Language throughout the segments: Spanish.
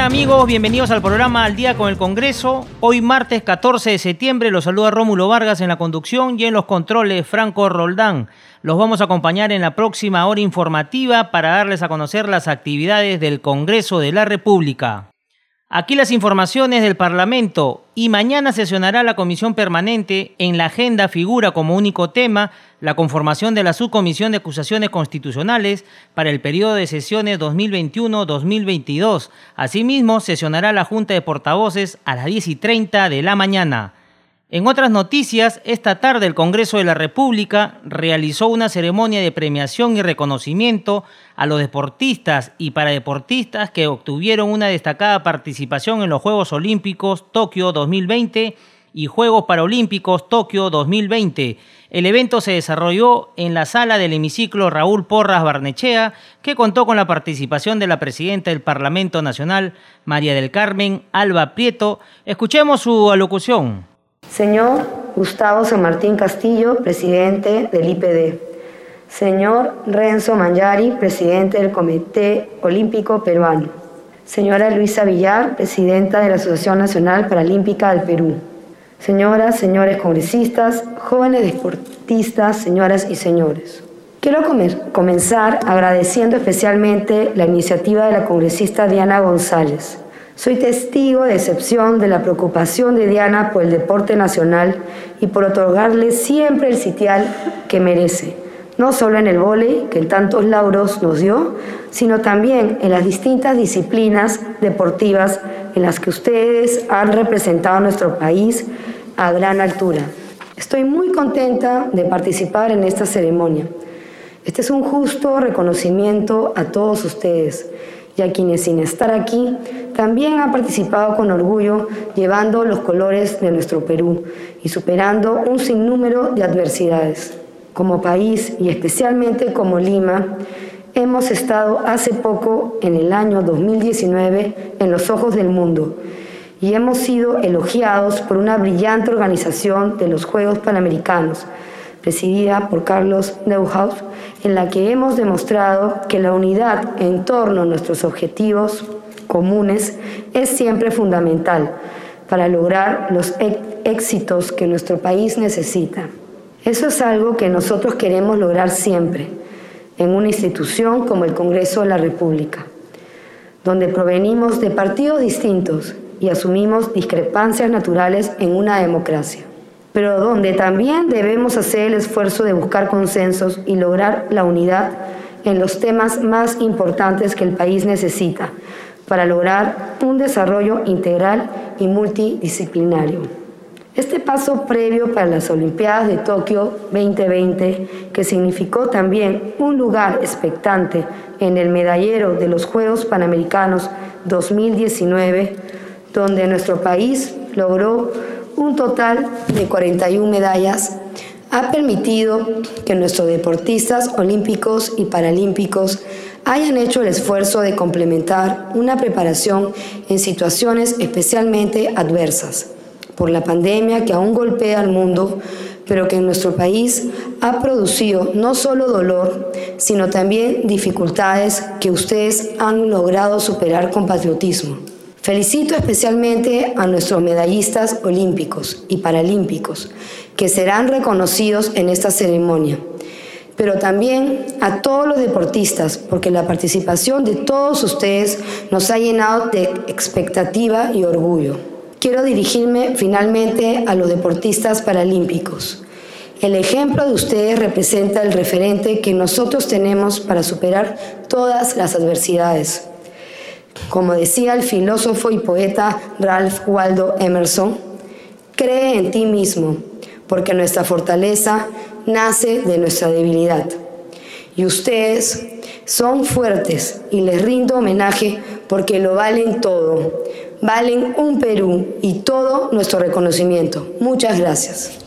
Amigos? Bienvenidos al programa Al Día con el Congreso. Hoy martes 14 de septiembre los saluda Rómulo Vargas en la conducción y en los controles Franco Roldán. Los vamos a acompañar en la próxima hora informativa para darles a conocer las actividades del Congreso de la República. Aquí las informaciones del Parlamento y mañana sesionará la Comisión Permanente. En la agenda figura como único tema la conformación de la Subcomisión de Acusaciones Constitucionales para el periodo de sesiones 2021-2022. Asimismo, sesionará la Junta de Portavoces a las 10 y 30 de la mañana. En otras noticias, esta tarde el Congreso de la República realizó una ceremonia de premiación y reconocimiento a los deportistas y paradeportistas que obtuvieron una destacada participación en los Juegos Olímpicos Tokio 2020 y Juegos Paralímpicos Tokio 2020. El evento se desarrolló en la sala del hemiciclo Raúl Porras Barnechea, que contó con la participación de la presidenta del Parlamento Nacional, María del Carmen Alba Prieto. Escuchemos su alocución. Señor Gustavo San Martín Castillo, presidente del IPD. Señor Renzo Mangiari, presidente del Comité Olímpico Peruano. Señora Luisa Villar, presidenta de la Asociación Nacional Paralímpica del Perú. Señoras, señores congresistas, jóvenes deportistas, señoras y señores. Quiero comenzar agradeciendo especialmente la iniciativa de la congresista Diana González, soy testigo de excepción de la preocupación de Diana por el deporte nacional y por otorgarle siempre el sitial que merece, no solo en el vóley, que tantos lauros nos dio, sino también en las distintas disciplinas deportivas en las que ustedes han representado a nuestro país a gran altura. Estoy muy contenta de participar en esta ceremonia. Este es un justo reconocimiento a todos ustedes y a quienes sin estar aquí también han participado con orgullo llevando los colores de nuestro Perú y superando un sinnúmero de adversidades. Como país y especialmente como Lima, hemos estado hace poco, en el año 2019, en los ojos del mundo y hemos sido elogiados por una brillante organización de los Juegos Panamericanos presidida por Carlos Neuhaus, en la que hemos demostrado que la unidad en torno a nuestros objetivos comunes es siempre fundamental para lograr los éxitos que nuestro país necesita. Eso es algo que nosotros queremos lograr siempre en una institución como el Congreso de la República, donde provenimos de partidos distintos y asumimos discrepancias naturales en una democracia pero donde también debemos hacer el esfuerzo de buscar consensos y lograr la unidad en los temas más importantes que el país necesita para lograr un desarrollo integral y multidisciplinario. Este paso previo para las Olimpiadas de Tokio 2020, que significó también un lugar expectante en el medallero de los Juegos Panamericanos 2019, donde nuestro país logró un total de 41 medallas, ha permitido que nuestros deportistas olímpicos y paralímpicos hayan hecho el esfuerzo de complementar una preparación en situaciones especialmente adversas por la pandemia que aún golpea al mundo, pero que en nuestro país ha producido no solo dolor, sino también dificultades que ustedes han logrado superar con patriotismo. Felicito especialmente a nuestros medallistas olímpicos y paralímpicos, que serán reconocidos en esta ceremonia, pero también a todos los deportistas, porque la participación de todos ustedes nos ha llenado de expectativa y orgullo. Quiero dirigirme finalmente a los deportistas paralímpicos. El ejemplo de ustedes representa el referente que nosotros tenemos para superar todas las adversidades. Como decía el filósofo y poeta Ralph Waldo Emerson, cree en ti mismo, porque nuestra fortaleza nace de nuestra debilidad. Y ustedes son fuertes y les rindo homenaje porque lo valen todo. valen un Perú y todo nuestro reconocimiento. Muchas gracias.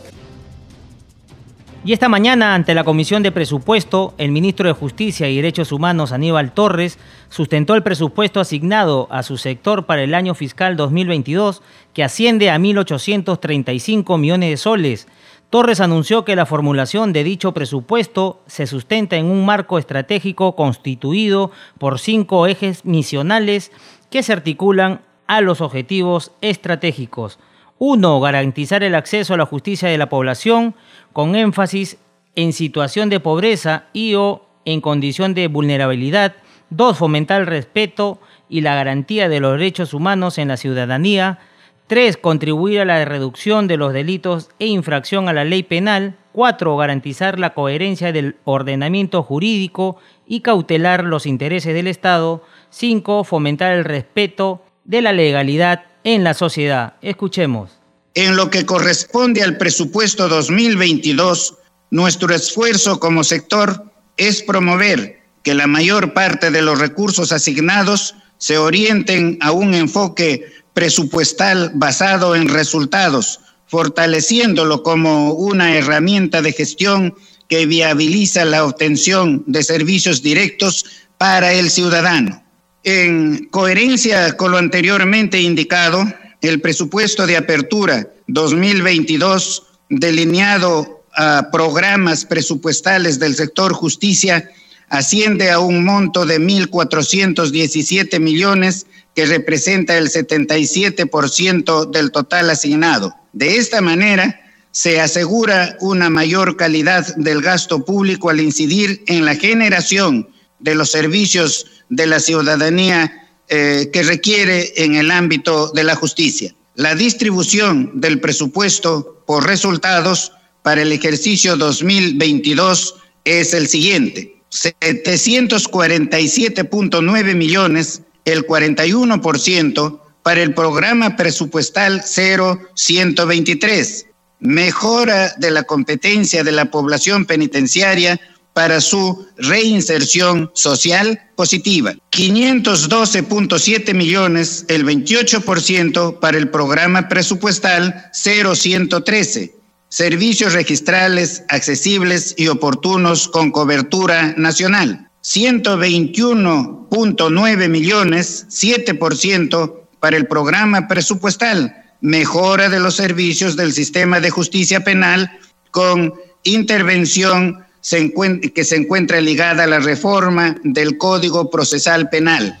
Y esta mañana, ante la Comisión de Presupuesto, el ministro de Justicia y Derechos Humanos, Aníbal Torres, sustentó el presupuesto asignado a su sector para el año fiscal 2022, que asciende a 1.835 millones de soles. Torres anunció que la formulación de dicho presupuesto se sustenta en un marco estratégico constituido por cinco ejes misionales que se articulan a los objetivos estratégicos. Uno, garantizar el acceso a la justicia de la población con énfasis en situación de pobreza y o en condición de vulnerabilidad. Dos, fomentar el respeto y la garantía de los derechos humanos en la ciudadanía. Tres, contribuir a la reducción de los delitos e infracción a la ley penal. Cuatro, garantizar la coherencia del ordenamiento jurídico y cautelar los intereses del Estado. Cinco, fomentar el respeto de la legalidad en la sociedad. Escuchemos. En lo que corresponde al presupuesto 2022, nuestro esfuerzo como sector es promover que la mayor parte de los recursos asignados se orienten a un enfoque presupuestal basado en resultados, fortaleciéndolo como una herramienta de gestión que viabiliza la obtención de servicios directos para el ciudadano. En coherencia con lo anteriormente indicado, el presupuesto de apertura 2022 delineado a programas presupuestales del sector justicia asciende a un monto de 1.417 millones que representa el 77% del total asignado. De esta manera, se asegura una mayor calidad del gasto público al incidir en la generación de los servicios de la ciudadanía eh, que requiere en el ámbito de la justicia. La distribución del presupuesto por resultados para el ejercicio 2022 es el siguiente. 747.9 millones, el 41% para el programa presupuestal 0123, mejora de la competencia de la población penitenciaria para su reinserción social positiva. 512.7 millones, el 28% para el programa presupuestal 0113. Servicios registrales accesibles y oportunos con cobertura nacional. 121.9 millones, 7% para el programa presupuestal, mejora de los servicios del sistema de justicia penal con intervención que se encuentra ligada a la reforma del Código Procesal Penal.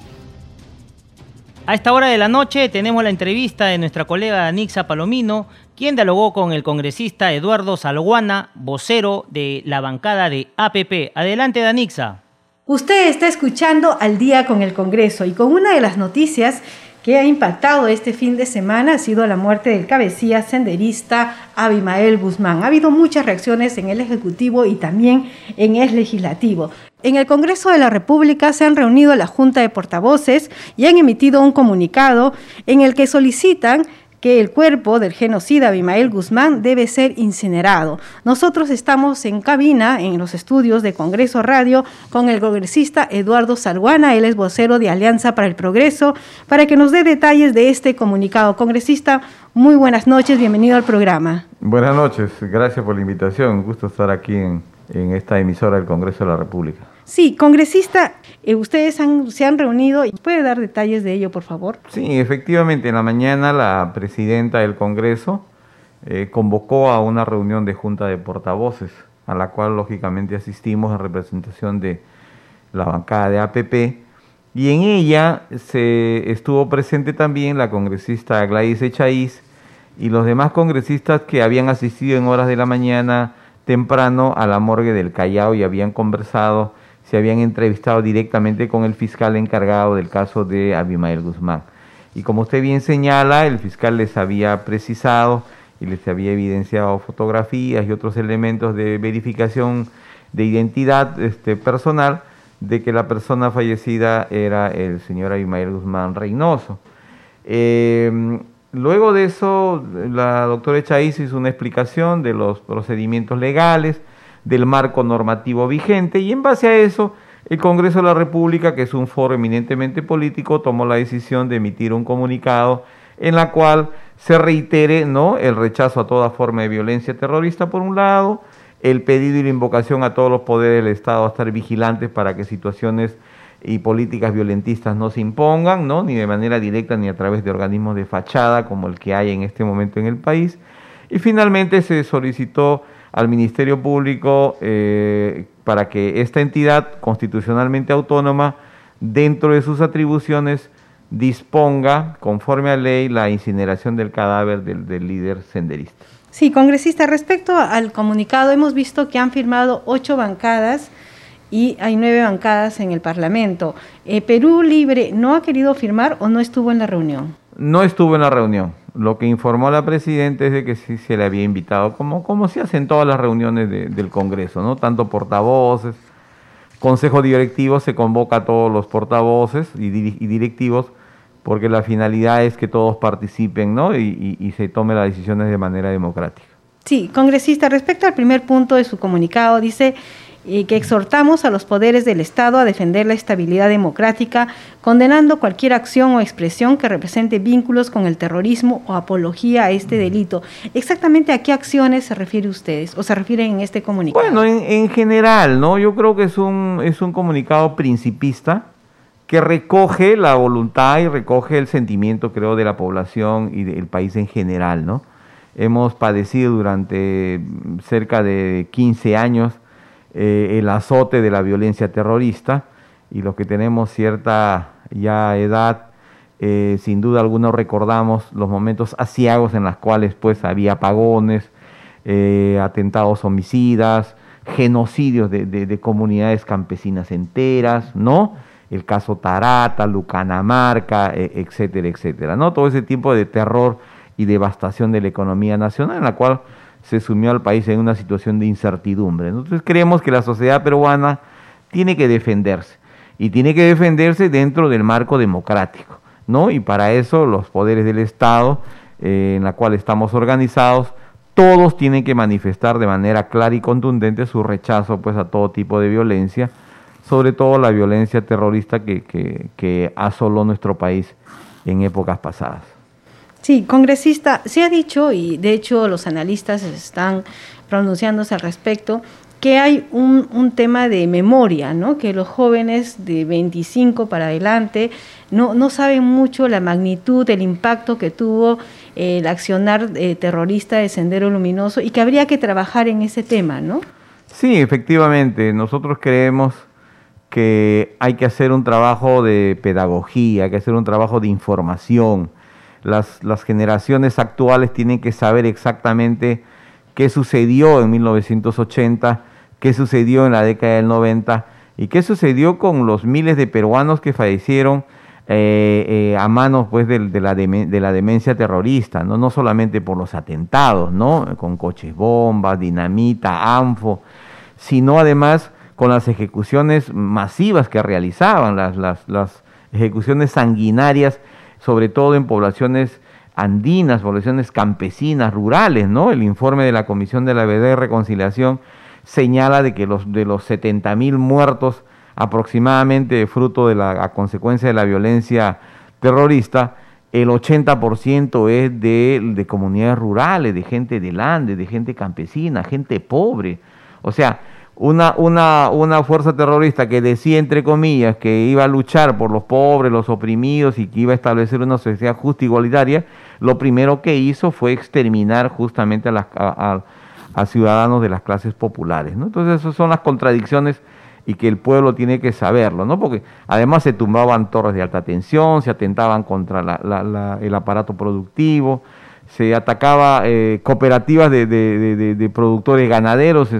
A esta hora de la noche tenemos la entrevista de nuestra colega Anixa Palomino, quien dialogó con el congresista Eduardo Salguana, vocero de la bancada de APP. Adelante, Danixa. Usted está escuchando al día con el Congreso y con una de las noticias que ha impactado este fin de semana ha sido la muerte del cabecilla senderista Abimael Guzmán. Ha habido muchas reacciones en el Ejecutivo y también en el Legislativo. En el Congreso de la República se han reunido la Junta de Portavoces y han emitido un comunicado en el que solicitan que el cuerpo del genocida Abimael Guzmán debe ser incinerado. Nosotros estamos en cabina, en los estudios de Congreso Radio, con el congresista Eduardo Salguana, él es vocero de Alianza para el Progreso, para que nos dé detalles de este comunicado. Congresista, muy buenas noches, bienvenido al programa. Buenas noches, gracias por la invitación, gusto estar aquí en, en esta emisora del Congreso de la República. Sí, congresista, eh, ustedes se han reunido. ¿Puede dar detalles de ello, por favor? Sí, efectivamente, en la mañana la presidenta del Congreso eh, convocó a una reunión de junta de portavoces, a la cual lógicamente asistimos en representación de la bancada de APP. Y en ella se estuvo presente también la congresista Gladys Echaíz y los demás congresistas que habían asistido en horas de la mañana temprano a la morgue del Callao y habían conversado se habían entrevistado directamente con el fiscal encargado del caso de Abimael Guzmán. Y como usted bien señala, el fiscal les había precisado y les había evidenciado fotografías y otros elementos de verificación de identidad este, personal de que la persona fallecida era el señor Abimael Guzmán Reynoso. Eh, luego de eso, la doctora Echaíz hizo una explicación de los procedimientos legales, del marco normativo vigente y en base a eso el Congreso de la República, que es un foro eminentemente político, tomó la decisión de emitir un comunicado en la cual se reitere ¿no? el rechazo a toda forma de violencia terrorista por un lado, el pedido y la invocación a todos los poderes del Estado a estar vigilantes para que situaciones y políticas violentistas no se impongan, ¿no? ni de manera directa ni a través de organismos de fachada como el que hay en este momento en el país. Y finalmente se solicitó al Ministerio Público eh, para que esta entidad constitucionalmente autónoma, dentro de sus atribuciones, disponga, conforme a ley, la incineración del cadáver del, líder senderista. Sí, congresista, respecto al comunicado, hemos visto que han firmado ocho bancadas y hay nueve bancadas en el Parlamento. Eh, ¿Perú Libre no ha querido firmar o no estuvo en la reunión? No estuvo en la reunión. Lo que informó la presidenta es de que sí se le había invitado, como, como se hacen todas las reuniones del Congreso, ¿no? Tanto portavoces, consejo directivo, se convoca a todos los portavoces y, directivos porque la finalidad es que todos participen ¿no? y, y se tomen las decisiones de manera democrática. Sí, congresista, respecto al primer punto de su comunicado, dice y que exhortamos a los poderes del Estado a defender la estabilidad democrática, condenando cualquier acción o expresión que represente vínculos con el terrorismo o apología a este delito. ¿Exactamente a qué acciones se refiere ustedes o se refieren en este comunicado? Bueno, en, general, ¿no? Yo creo que es un, es un comunicado principista que recoge la voluntad y recoge el sentimiento, creo, de la población y del país en general, ¿no? Hemos padecido durante cerca de 15 años eh, el azote de la violencia terrorista y los que tenemos cierta ya edad, eh, sin duda alguna recordamos los momentos asiagos en los cuales pues había apagones, eh, atentados homicidas, genocidios de, comunidades campesinas enteras, ¿no? El caso Tarata, Lucanamarca, e, etcétera, etcétera, ¿no? Todo ese tipo de terror y devastación de la economía nacional en la cual se sumió al país en una situación de incertidumbre. Entonces creemos que la sociedad peruana tiene que defenderse y tiene que defenderse dentro del marco democrático, ¿no? Y para eso los poderes del Estado eh, en la cual estamos organizados, todos tienen que manifestar de manera clara y contundente su rechazo pues a todo tipo de violencia, sobre todo la violencia terrorista que, que asoló nuestro país en épocas pasadas. Sí, congresista, se ha dicho, y de hecho los analistas están pronunciándose al respecto, que hay un, tema de memoria, ¿no? que los jóvenes de 25 para adelante no, no saben mucho la magnitud, el impacto que tuvo el accionar eh, terrorista de Sendero Luminoso y que habría que trabajar en ese tema, ¿no? Sí, efectivamente, nosotros creemos que hay que hacer un trabajo de pedagogía, hay que hacer un trabajo de información, las, las generaciones actuales tienen que saber exactamente qué sucedió en 1980, qué sucedió en la década del 90 y qué sucedió con los miles de peruanos que fallecieron eh, eh, a manos pues, de, la de, la demencia terrorista, ¿no? no solamente por los atentados, ¿no? con coches bombas, dinamita, ANFO, sino además con las ejecuciones masivas que realizaban, las, las, las ejecuciones sanguinarias sobre todo en poblaciones andinas, poblaciones campesinas, rurales, ¿no? El informe de la Comisión de la Verdad y Reconciliación señala de que los, de los 70 mil muertos aproximadamente fruto de la consecuencia de la violencia terrorista, el 80% es de, de, comunidades rurales, de gente del Ande, de gente campesina, gente pobre. O sea, una, una, una fuerza terrorista que decía, entre comillas, que iba a luchar por los pobres, los oprimidos y que iba a establecer una sociedad justa y igualitaria, lo primero que hizo fue exterminar justamente a, las, a, ciudadanos de las clases populares. Entonces, esas son las contradicciones y que el pueblo tiene que saberlo, ¿no? Porque además se tumbaban torres de alta tensión, se atentaban contra el aparato productivo, se atacaba eh, cooperativas de, de, de, productores ganaderos,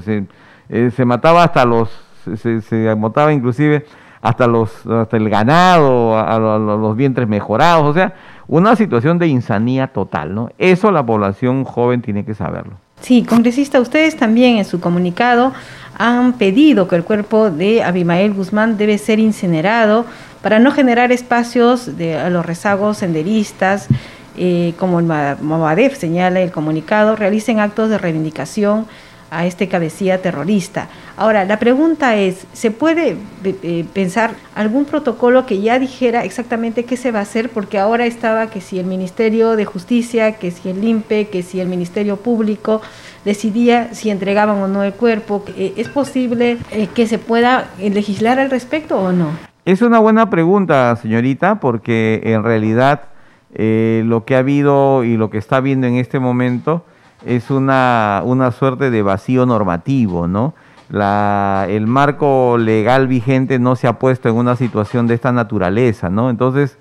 eh, se mataba hasta los, se, se, mataba inclusive hasta los hasta el ganado, a, los vientres mejorados, o sea, una situación de insanía total, ¿no? Eso la población joven tiene que saberlo. Sí, congresista, ustedes también en su comunicado han pedido que el cuerpo de Abimael Guzmán debe ser incinerado para no generar espacios de los rezagos senderistas, eh, como el Movadef señala el comunicado, realicen actos de reivindicación a este cabecilla terrorista. Ahora, la pregunta es, ¿se puede eh, pensar algún protocolo que ya dijera exactamente qué se va a hacer? Porque ahora estaba que si el Ministerio de Justicia, que si el INPE, que si el Ministerio Público decidía si entregaban o no el cuerpo. Eh, ¿Es posible eh, que se pueda legislar al respecto o no? Es una buena pregunta, señorita, porque en realidad lo que ha habido y lo que está habiendo en este momento es una, una suerte de vacío normativo, ¿no? La, el marco legal vigente no se ha puesto en una situación de esta naturaleza, ¿no? Entonces,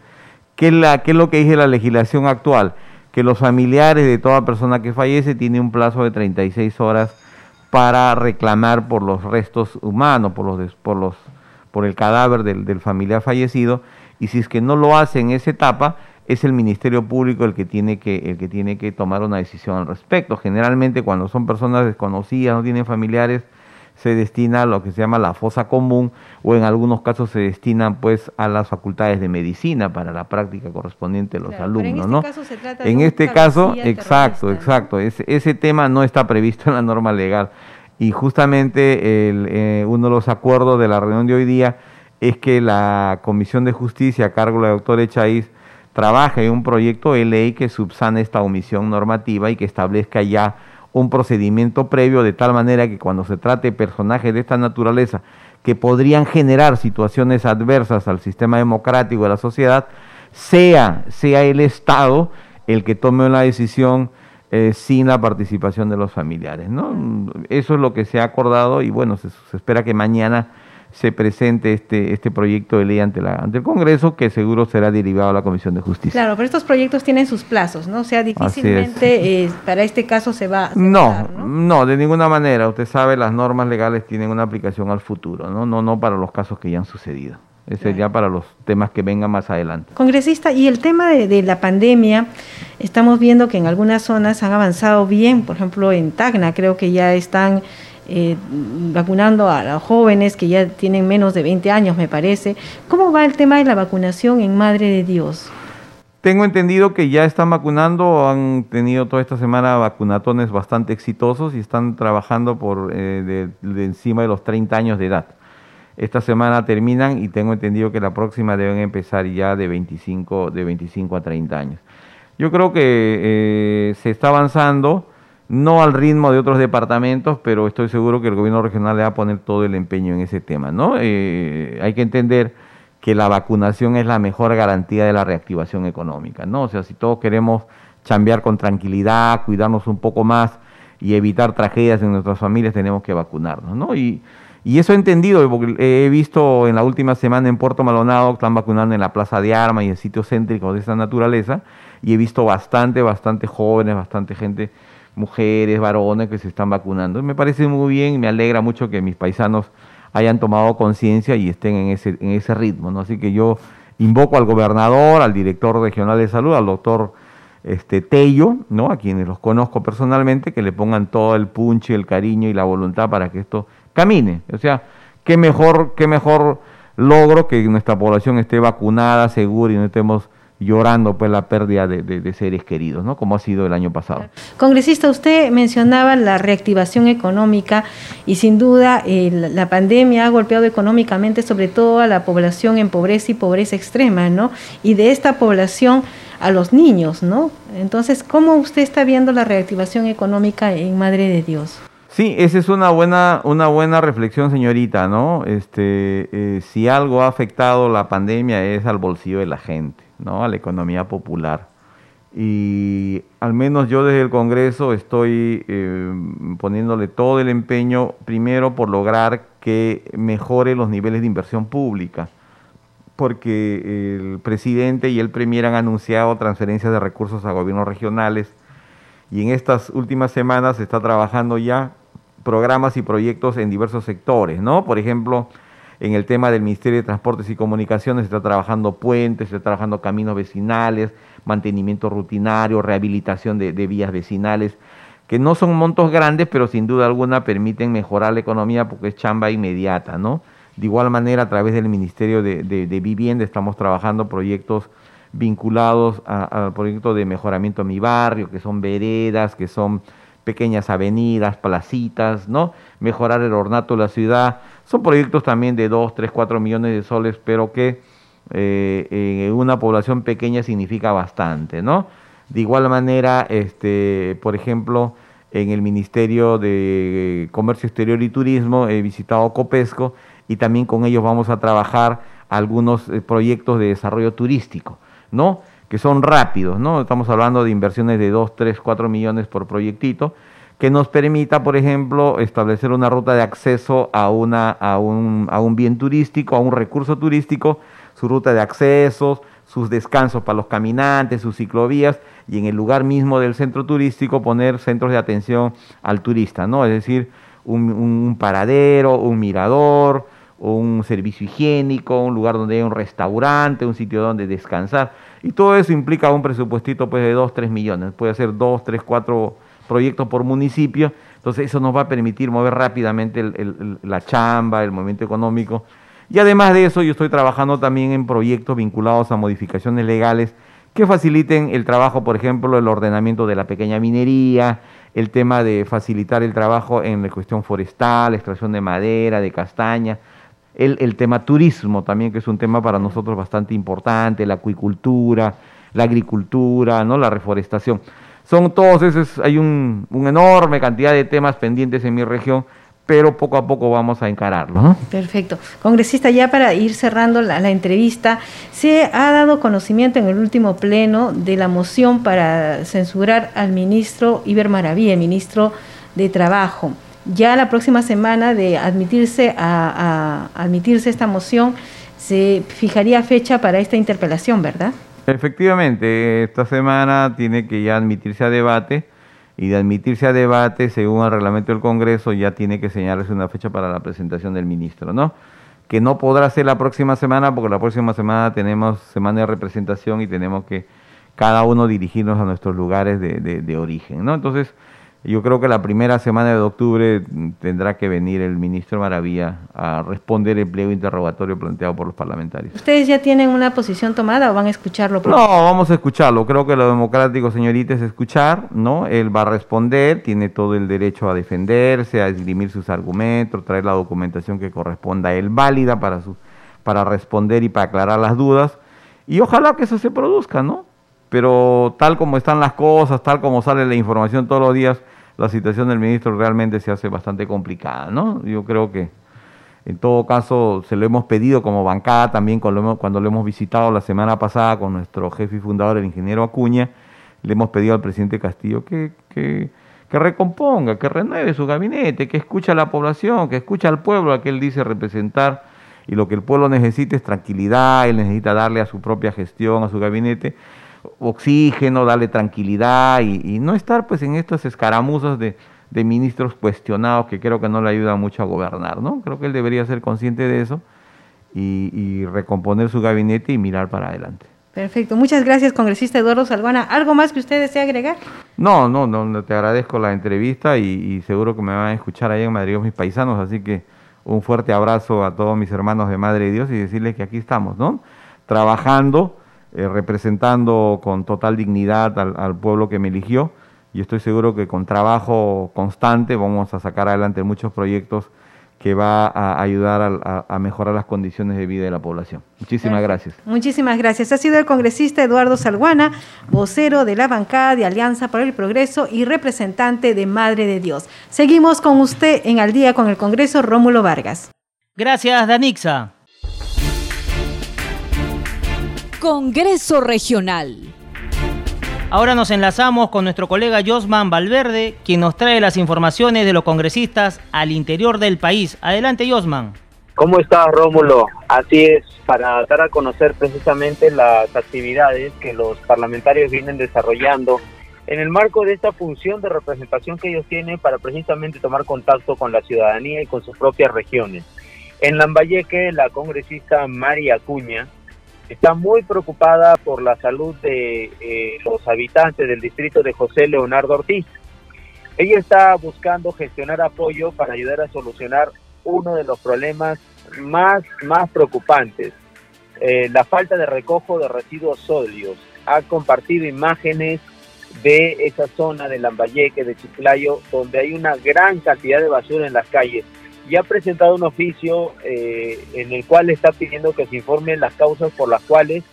¿qué es, la, qué es lo que dice la legislación actual? Que los familiares de toda persona que fallece tienen un plazo de 36 horas para reclamar por los restos humanos, por, los, por, los, por el cadáver del, del familiar fallecido, y si es que no lo hace en esa etapa, es el Ministerio Público el que tiene que, el que tiene que tomar una decisión al respecto. Generalmente cuando son personas desconocidas, no tienen familiares, se destina a lo que se llama la fosa común o en algunos casos se destinan pues a las facultades de medicina para la práctica correspondiente de los alumnos, en este Caso se trata en este caso, exacto, exacto, ese, ese tema no está previsto en la norma legal. Y justamente el, eh, uno de los acuerdos de la reunión de hoy día es que la Comisión de Justicia a cargo de la doctora Echaíz trabaje en un proyecto de ley que subsane esta omisión normativa y que establezca ya un procedimiento previo de tal manera que cuando se trate personajes de esta naturaleza que podrían generar situaciones adversas al sistema democrático de la sociedad, sea, sea el Estado el que tome una decisión eh, sin la participación de los familiares. ¿no? Eso es lo que se ha acordado y bueno, se espera que mañana se presente este, este proyecto de ley ante, la, ante el Congreso, que seguro será derivado a la Comisión de Justicia. Claro, pero estos proyectos tienen sus plazos, ¿no? O sea, difícilmente eh, para este caso se va a... No, no, de ninguna manera. Usted sabe, las normas legales tienen una aplicación al futuro, ¿no? No, no para los casos que ya han sucedido. Ese ya para los temas que vengan más adelante. Congresista, y el tema de, de, la pandemia, estamos viendo que en algunas zonas han avanzado bien, por ejemplo en Tacna creo que ya están eh, vacunando a los jóvenes que ya tienen menos de 20 años, me parece. ¿Cómo va el tema de la vacunación en Madre de Dios? Tengo entendido que ya están vacunando, han tenido toda esta semana vacunatones bastante exitosos y están trabajando por eh, de, encima de los 30 años de edad. Esta semana terminan y tengo entendido que la próxima deben empezar ya de 25, de 25 a 30 años. Yo creo que eh, se está avanzando no al ritmo de otros departamentos, pero estoy seguro que el gobierno regional le va a poner todo el empeño en ese tema, ¿no? Eh, hay que entender que la vacunación es la mejor garantía de la reactivación económica, ¿no? O sea, si todos queremos chambear con tranquilidad, cuidarnos un poco más y evitar tragedias en nuestras familias, tenemos que vacunarnos, ¿no? Y, eso he entendido, porque he visto en la última semana en Puerto Maldonado están vacunando en la Plaza de Armas y en sitios céntricos de esta naturaleza, y he visto bastante, bastante jóvenes, bastante gente mujeres, varones que se están vacunando. Me parece muy bien, me alegra mucho que mis paisanos hayan tomado conciencia y estén en ese, en ese ritmo. ¿no? Así que yo invoco al gobernador, al director regional de salud, al doctor este, Tello, ¿no? a quienes los conozco personalmente, que le pongan todo el punche, el cariño y la voluntad para que esto camine. O sea, qué mejor, qué mejor logro que nuestra población esté vacunada, segura y no estemos llorando pues la pérdida de, seres queridos, ¿no? Como ha sido el año pasado. Congresista, usted mencionaba la reactivación económica y sin duda eh, la, pandemia ha golpeado económicamente sobre todo a la población en pobreza y pobreza extrema, ¿no? Y de esta población a los niños, ¿no? Entonces, ¿cómo usted está viendo la reactivación económica en Madre de Dios? Sí, esa es una buena, una buena reflexión, señorita, ¿no? Este, eh, si algo ha afectado la pandemia es al bolsillo de la gente ¿no? a la economía popular. Y al menos yo desde el Congreso estoy eh, poniéndole todo el empeño, primero por lograr que mejore los niveles de inversión pública, porque el presidente y el premier han anunciado transferencias de recursos a gobiernos regionales y en estas últimas semanas se está trabajando ya programas y proyectos en diversos sectores, ¿no? Por ejemplo, en el tema del Ministerio de Transportes y Comunicaciones se está trabajando puentes, se está trabajando caminos vecinales, mantenimiento rutinario, rehabilitación de, vías vecinales, que no son montos grandes, pero sin duda alguna permiten mejorar la economía porque es chamba inmediata, ¿no? De igual manera, a través del Ministerio de, Vivienda estamos trabajando proyectos vinculados al proyecto de mejoramiento de mi barrio, que son veredas, que son pequeñas avenidas, placitas, ¿no? Mejorar el ornato de la ciudad. Son proyectos también de 2, 3, 4 millones de soles, pero que eh, en una población pequeña significa bastante, ¿no? De igual manera, este, por ejemplo, en el Ministerio de Comercio Exterior y Turismo he visitado Copesco y también con ellos vamos a trabajar algunos eh, proyectos de desarrollo turístico, ¿no? Que son rápidos, ¿no? Estamos hablando de inversiones de 2, 3, 4 millones por proyectito, que nos permita, por ejemplo, establecer una ruta de acceso a, una, a, un, a un bien turístico, a un recurso turístico, su ruta de accesos, sus descansos para los caminantes, sus ciclovías, y en el lugar mismo del centro turístico poner centros de atención al turista, ¿no? Es decir, un, paradero, un mirador, un servicio higiénico, un lugar donde hay un restaurante, un sitio donde descansar. Y todo eso implica un presupuestito pues, de 2, 3 millones. Puede ser 2, 3, 4 proyectos por municipio. Entonces eso nos va a permitir mover rápidamente la chamba, el movimiento económico. Y además de eso, yo estoy trabajando también en proyectos vinculados a modificaciones legales que faciliten el trabajo, por ejemplo, el ordenamiento de la pequeña minería, el tema de facilitar el trabajo en la cuestión forestal, extracción de madera, de castaña, el, tema turismo también, que es un tema para nosotros bastante importante, la acuicultura, la agricultura, ¿no? la reforestación. Son todos esos, hay un, enorme cantidad de temas pendientes en mi región pero poco a poco vamos a encararlo. Perfecto. Congresista, ya para ir cerrando la, entrevista, se ha dado conocimiento en el último pleno de la moción para censurar al ministro Iber Maraví, ministro de Trabajo. Ya la próxima semana de admitirse a, a admitirse esta moción, se fijaría fecha para esta interpelación, ¿verdad? Efectivamente, esta semana tiene que ya admitirse a debate y de admitirse a debate, según el reglamento del Congreso, ya tiene que señalarse una fecha para la presentación del ministro, ¿no? Que no podrá ser la próxima semana, porque la próxima semana tenemos semana de representación y tenemos que cada uno dirigirnos a nuestros lugares de, de, de origen, ¿no? Entonces, yo creo que la primera semana de octubre tendrá que venir el ministro Maravilla a responder el pliego interrogatorio planteado por los parlamentarios. ¿Ustedes ya tienen una posición tomada o van a escucharlo? No, vamos a escucharlo. Creo que lo democrático, señorita, es escuchar, ¿no? Él va a responder, tiene todo el derecho a defenderse, a esgrimir sus argumentos, traer la documentación que corresponda a él válida para, su, para responder y para aclarar las dudas. Y ojalá que eso se produzca, ¿no? Pero tal como están las cosas, tal como sale la información todos los días, la situación del ministro realmente se hace bastante complicada, ¿no? Yo creo que en todo caso se lo hemos pedido como bancada también cuando lo hemos, visitado la semana pasada con nuestro jefe y fundador, el ingeniero Acuña, le hemos pedido al presidente Castillo que, que, que recomponga, que renueve su gabinete, que escuche a la población, que escuche al pueblo a que él dice representar y lo que el pueblo necesita es tranquilidad, él necesita darle a su propia gestión, a su gabinete, oxígeno, darle tranquilidad y, no estar pues en estas escaramuzas de, ministros cuestionados que creo que no le ayuda mucho a gobernar, ¿no? Creo que él debería ser consciente de eso y, recomponer su gabinete y mirar para adelante. Perfecto. Muchas gracias, congresista Eduardo Salguana. ¿Algo más que usted desea agregar? No, no, no, te agradezco la entrevista y, seguro que me van a escuchar ahí en Madrid mis paisanos, así que un fuerte abrazo a todos mis hermanos de Madre de Dios y decirles que aquí estamos, ¿no? Trabajando eh, representando con total dignidad al, pueblo que me eligió y estoy seguro que con trabajo constante vamos a sacar adelante muchos proyectos que va a ayudar a, mejorar las condiciones de vida de la población. Muchísimas gracias. Muchísimas gracias. Ha sido el congresista Eduardo Salguana, vocero de la bancada de Alianza para el Progreso y representante de Madre de Dios. Seguimos con usted en Al día con el Congreso Rómulo Vargas. Gracias, Danixa. Congreso Regional. Ahora nos enlazamos con nuestro colega Josman Valverde, quien nos trae las informaciones de los congresistas al interior del país. Adelante, Josman. ¿Cómo estás, Rómulo? Así es, para dar a conocer precisamente las actividades que los parlamentarios vienen desarrollando en el marco de esta función de representación que ellos tienen para precisamente tomar contacto con la ciudadanía y con sus propias regiones. En Lambayeque, la congresista María Acuña está muy preocupada por la salud de eh, los habitantes del distrito de José Leonardo Ortiz. Ella está buscando gestionar apoyo para ayudar a solucionar uno de los problemas más, más preocupantes, eh, la falta de recojo de residuos sólidos. Ha compartido imágenes de esa zona de Lambayeque, de Chiclayo, donde hay una gran cantidad de basura en las calles. Y ha presentado un oficio eh, en el cual está pidiendo que se informen las causas por las cuales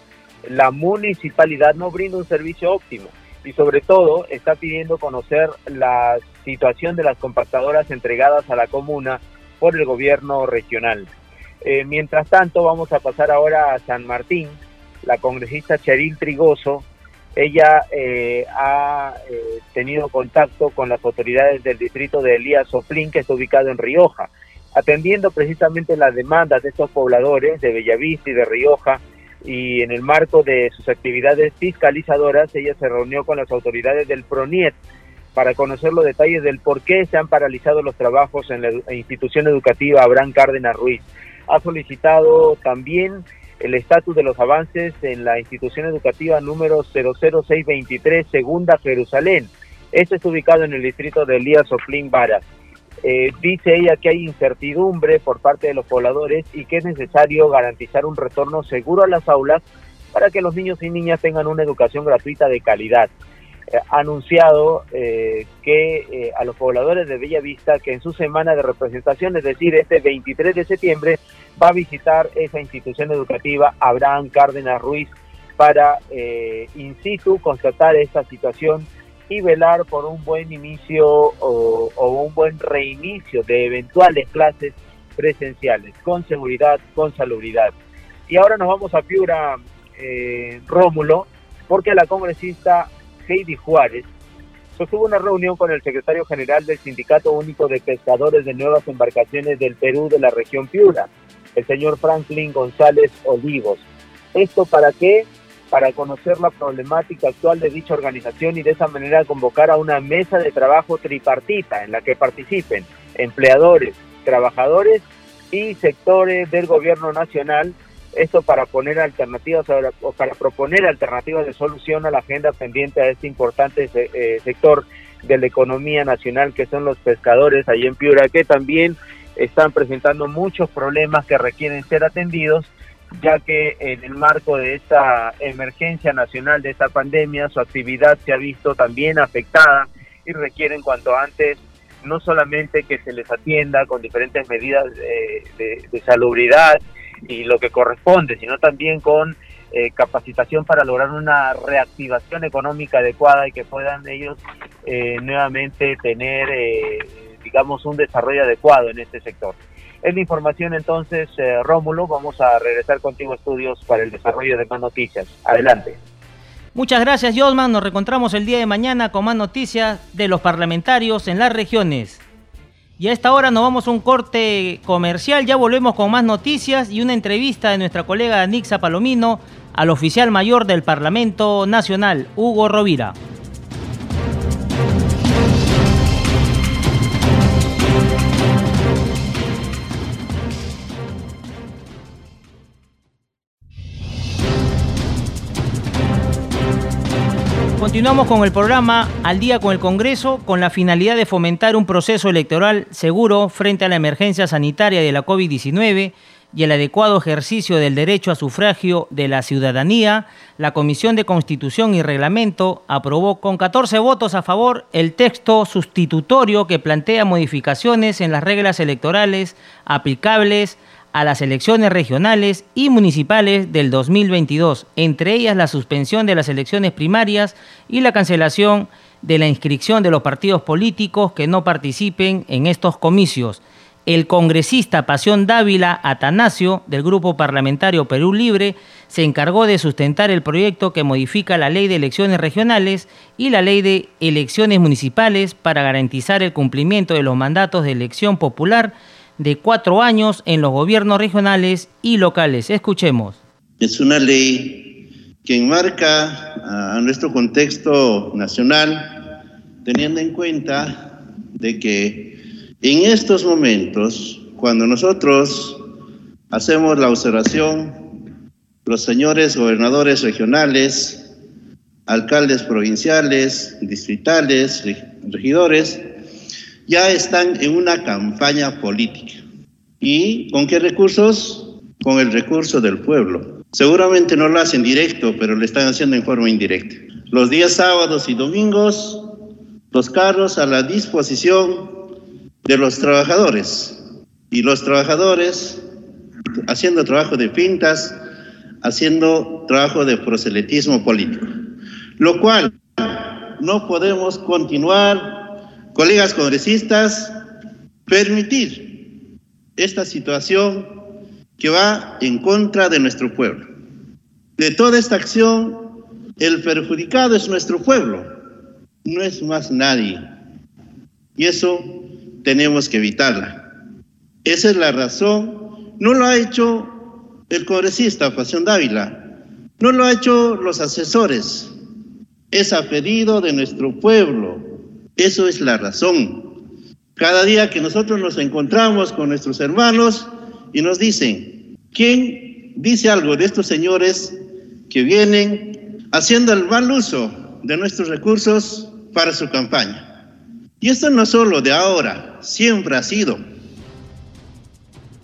la municipalidad no brinda un servicio óptimo. Y sobre todo está pidiendo conocer la situación de las compactadoras entregadas a la comuna por el gobierno regional. Eh, mientras tanto, vamos a pasar ahora a San Martín. La congresista Cheryl Trigoso ella eh, ha eh, tenido contacto con las autoridades del distrito de Elías Soplín, que está ubicado en Rioja, atendiendo precisamente las demandas de estos pobladores de Bellavista y de Rioja, y en el marco de sus actividades fiscalizadoras, ella se reunió con las autoridades del PRONIET para conocer los detalles del por qué se han paralizado los trabajos en la institución educativa Abraham Cárdenas Ruiz. Ha solicitado también el estatus de los avances en la institución educativa número 00623, Segunda Jerusalén. Esto está ubicado en el distrito de Elías Oflin Varas. Eh, dice ella que hay incertidumbre por parte de los pobladores y que es necesario garantizar un retorno seguro a las aulas para que los niños y niñas tengan una educación gratuita de calidad. Eh, ha anunciado eh, que a los pobladores de Bella Vista que en su semana de representación, es decir, este 23 de septiembre, va a visitar esa institución educativa Abraham Cárdenas Ruiz para in situ constatar esta situación y velar por un buen inicio o, un buen reinicio de eventuales clases presenciales, con seguridad, con salubridad. Y ahora nos vamos a Piura, eh, Rómulo, porque la congresista Heidi Juárez sostuvo una reunión con el secretario general del Sindicato Único de Pescadores de Nuevas Embarcaciones del Perú de la región Piura, el señor Franklin González Olivos. ¿Esto para qué? Para conocer la problemática actual de dicha organización y de esa manera convocar a una mesa de trabajo tripartita en la que participen empleadores, trabajadores y sectores del gobierno nacional, esto para poner alternativas o para proponer alternativas de solución a la agenda pendiente a este importante eh, sector de la economía nacional que son los pescadores allí en Piura, que también están presentando muchos problemas que requieren ser atendidos ya que en el marco de esta emergencia nacional, de esta pandemia, su actividad se ha visto también afectada y requieren cuanto antes no solamente que se les atienda con diferentes medidas de, salubridad y lo que corresponde, sino también con eh, capacitación para lograr una reactivación económica adecuada y que puedan ellos eh, nuevamente tener, eh, digamos, un desarrollo adecuado en este sector. Es la información entonces, eh, Rómulo. Vamos a regresar contigo estudios para el desarrollo de más noticias. Adelante. Muchas gracias, Josman. Nos reencontramos el día de mañana con más noticias de los parlamentarios en las regiones. Y a esta hora nos vamos a un corte comercial. Ya volvemos con más noticias y una entrevista de nuestra colega Nixa Palomino al oficial mayor del Parlamento Nacional, Hugo Rovira. Continuamos con el programa Al día con el Congreso con la finalidad de fomentar un proceso electoral seguro frente a la emergencia sanitaria de la COVID-19 y el adecuado ejercicio del derecho a sufragio de la ciudadanía, la Comisión de Constitución y Reglamento aprobó con 14 votos a favor el texto sustitutorio que plantea modificaciones en las reglas electorales aplicables a las elecciones regionales y municipales del 2022, entre ellas la suspensión de las elecciones primarias y la cancelación de la inscripción de los partidos políticos que no participen en estos comicios. El congresista Pasión Dávila Atanasio, del Grupo Parlamentario Perú Libre, se encargó de sustentar el proyecto que modifica la Ley de Elecciones Regionales y la Ley de Elecciones Municipales para garantizar el cumplimiento de los mandatos de elección popular de cuatro años en los gobiernos regionales y locales. Escuchemos. Es una ley que enmarca a nuestro contexto nacional, teniendo en cuenta de que en estos momentos, cuando nosotros hacemos la observación, los señores gobernadores regionales, alcaldes provinciales, distritales, regidores, ya están en una campaña política. ¿Y con qué recursos? Con el recurso del pueblo. Seguramente no lo hacen directo, pero lo están haciendo en forma indirecta. los días sábados y domingos, los carros a la disposición de los trabajadores y los trabajadores haciendo trabajo de pintas, haciendo trabajo de proselitismo político, lo cual no podemos continuar, colegas congresistas, permitir esta situación que va en contra de nuestro pueblo. De toda esta acción, el perjudicado es nuestro pueblo, no es más nadie. Y eso tenemos que evitarla. Esa es la razón. No lo ha hecho el congresista Pasión Dávila, no lo ha hecho los asesores. Es a pedido de nuestro pueblo. Eso es la razón. Cada día que nosotros nos encontramos con nuestros hermanos y nos dicen, ¿quién dice algo de estos señores que vienen haciendo el mal uso de nuestros recursos para su campaña? Y esto no solo de ahora, siempre ha sido.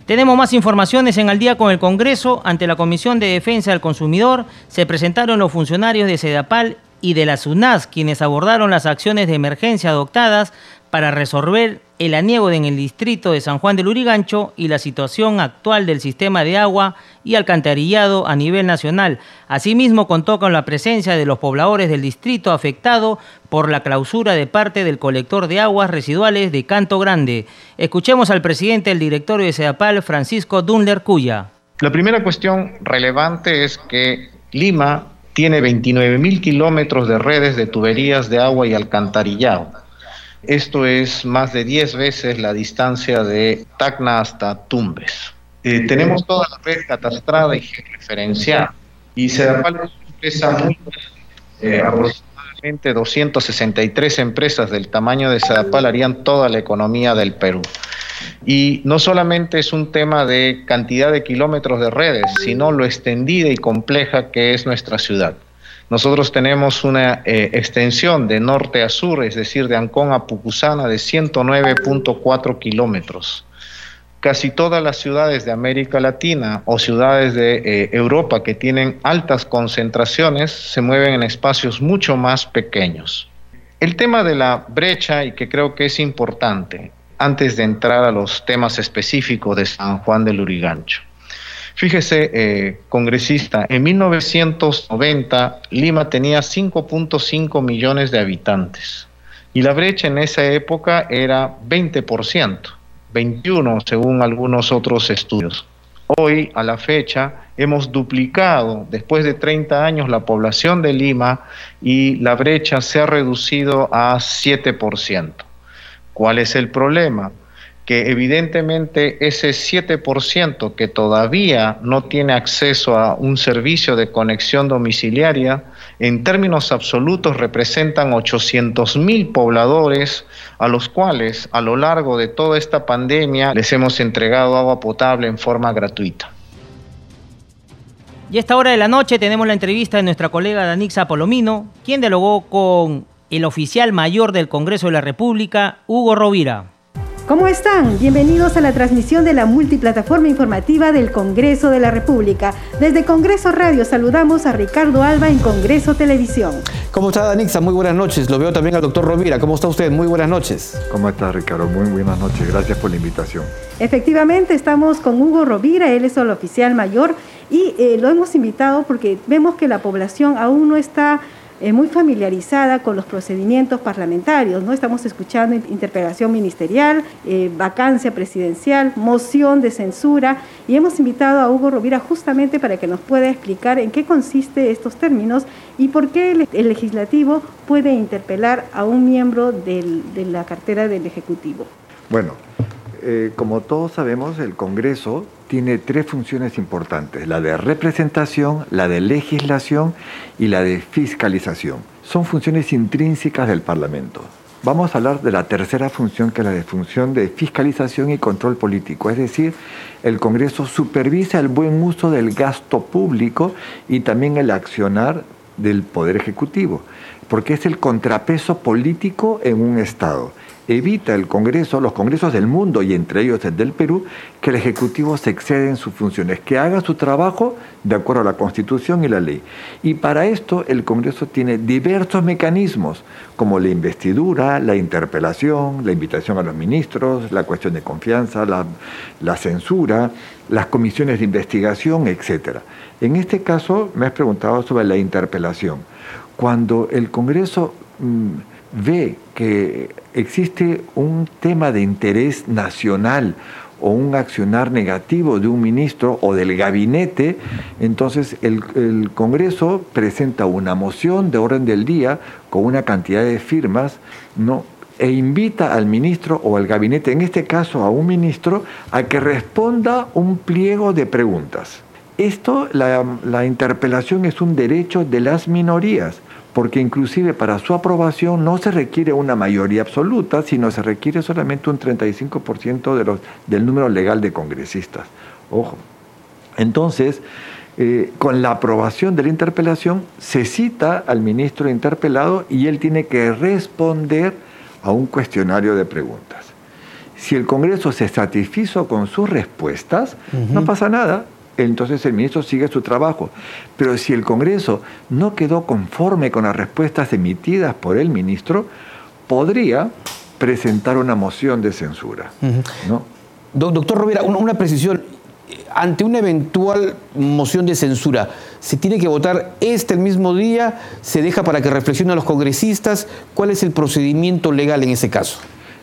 Tenemos más informaciones en Al día con el Congreso. Ante la Comisión de Defensa del Consumidor se presentaron los funcionarios de Sedapal y de la SUNAS, quienes abordaron las acciones de emergencia adoptadas para resolver el aniego en el distrito de San Juan del Urigancho y la situación actual del sistema de agua y alcantarillado a nivel nacional. Asimismo, contó con la presencia de los pobladores del distrito afectado por la clausura de parte del colector de aguas residuales de Canto Grande. Escuchemos al presidente del directorio de SEDAPAL, Francisco Dunler Cuya. La primera cuestión relevante es que Lima tiene 29.000 kilómetros de redes de tuberías de agua y alcantarillado esto es más de 10 veces la distancia de Tacna hasta Tumbes. Eh, tenemos toda la red catastrada y referenciada y se da una empresa muy eh, aproximadamente 263 empresas del tamaño de Sedapal harían toda la economía del Perú. Y no solamente es un tema de cantidad de kilómetros de redes, sino lo extendida y compleja que es nuestra ciudad. Nosotros tenemos una eh, extensión de norte a sur, es decir, de Ancón a Pucusana, de 109.4 kilómetros. Casi todas las ciudades de América Latina o ciudades de eh, Europa que tienen altas concentraciones se mueven en espacios mucho más pequeños. El tema de la brecha, y que creo que es importante, antes de entrar a los temas específicos de San Juan del Urigancho. Fíjese, eh, congresista, en 1990 Lima tenía 5.5 millones de habitantes y la brecha en esa época era 20%, 21 según algunos otros estudios. Hoy, a la fecha, hemos duplicado, después de 30 años, la población de Lima y la brecha se ha reducido a 7%. ¿Cuál es el problema? que evidentemente ese 7% que todavía no tiene acceso a un servicio de conexión domiciliaria, en términos absolutos representan 800 mil pobladores a los cuales a lo largo de toda esta pandemia les hemos entregado agua potable en forma gratuita. Y a esta hora de la noche tenemos la entrevista de nuestra colega Danixa Polomino, quien dialogó con el oficial mayor del Congreso de la República, Hugo Rovira. ¿Cómo están? Bienvenidos a la transmisión de la multiplataforma informativa del Congreso de la República. Desde Congreso Radio saludamos a Ricardo Alba en Congreso Televisión. ¿Cómo está Danixa? Muy buenas noches. Lo veo también al doctor Rovira. ¿Cómo está usted? Muy buenas noches. ¿Cómo está Ricardo? Muy buenas noches. Gracias por la invitación. Efectivamente, estamos con Hugo Rovira, él es el oficial mayor y eh, lo hemos invitado porque vemos que la población aún no está eh, muy familiarizada con los procedimientos parlamentarios. ¿no? Estamos escuchando interpelación ministerial, eh, vacancia presidencial, moción de censura y hemos invitado a Hugo Rovira justamente para que nos pueda explicar en qué consiste estos términos y por qué el, legislativo puede interpelar a un miembro de la cartera del Ejecutivo. Bueno, eh, como todos sabemos, el Congreso tiene tres funciones importantes, la de representación, la de legislación y la de fiscalización. Son funciones intrínsecas del Parlamento. Vamos a hablar de la tercera función, que es la de función de fiscalización y control político. Es decir, el Congreso supervisa el buen uso del gasto público y también el accionar del Poder Ejecutivo. porque es el contrapeso político en un Estado evita el Congreso, los Congresos del mundo y entre ellos el del Perú, que el Ejecutivo se excede en sus funciones, que haga su trabajo de acuerdo a la Constitución y la ley. Y para esto el Congreso tiene diversos mecanismos, como la investidura, la interpelación, la invitación a los ministros, la cuestión de confianza, la, censura, las comisiones de investigación, etc. En este caso me has preguntado sobre la interpelación. Cuando el Congreso... Mm, ve que existe un tema de interés nacional o un accionar negativo de un ministro o del gabinete, entonces el, Congreso presenta una moción de orden del día con una cantidad de firmas, e invita al ministro o al gabinete, en este caso a un ministro, a que responda un pliego de preguntas. Esto, la interpelación es un derecho de las minorías porque inclusive para su aprobación no se requiere una mayoría absoluta, sino se requiere solamente un 35% de los, del número legal de congresistas. Ojo. Entonces, eh, con la aprobación de la interpelación, se cita al ministro interpelado y él tiene que responder a un cuestionario de preguntas. Si el Congreso se satisfizo con sus respuestas, no pasa nada, entonces el ministro sigue su trabajo. Pero si el Congreso no quedó conforme con las respuestas emitidas por el ministro, podría presentar una moción de censura. Doctor Rovira, una precisión. Ante una eventual moción de censura, ¿se tiene que votar este el mismo día? ¿Se deja para que reflexionen los congresistas? ¿Cuál es el procedimiento legal en ese caso?